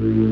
mhm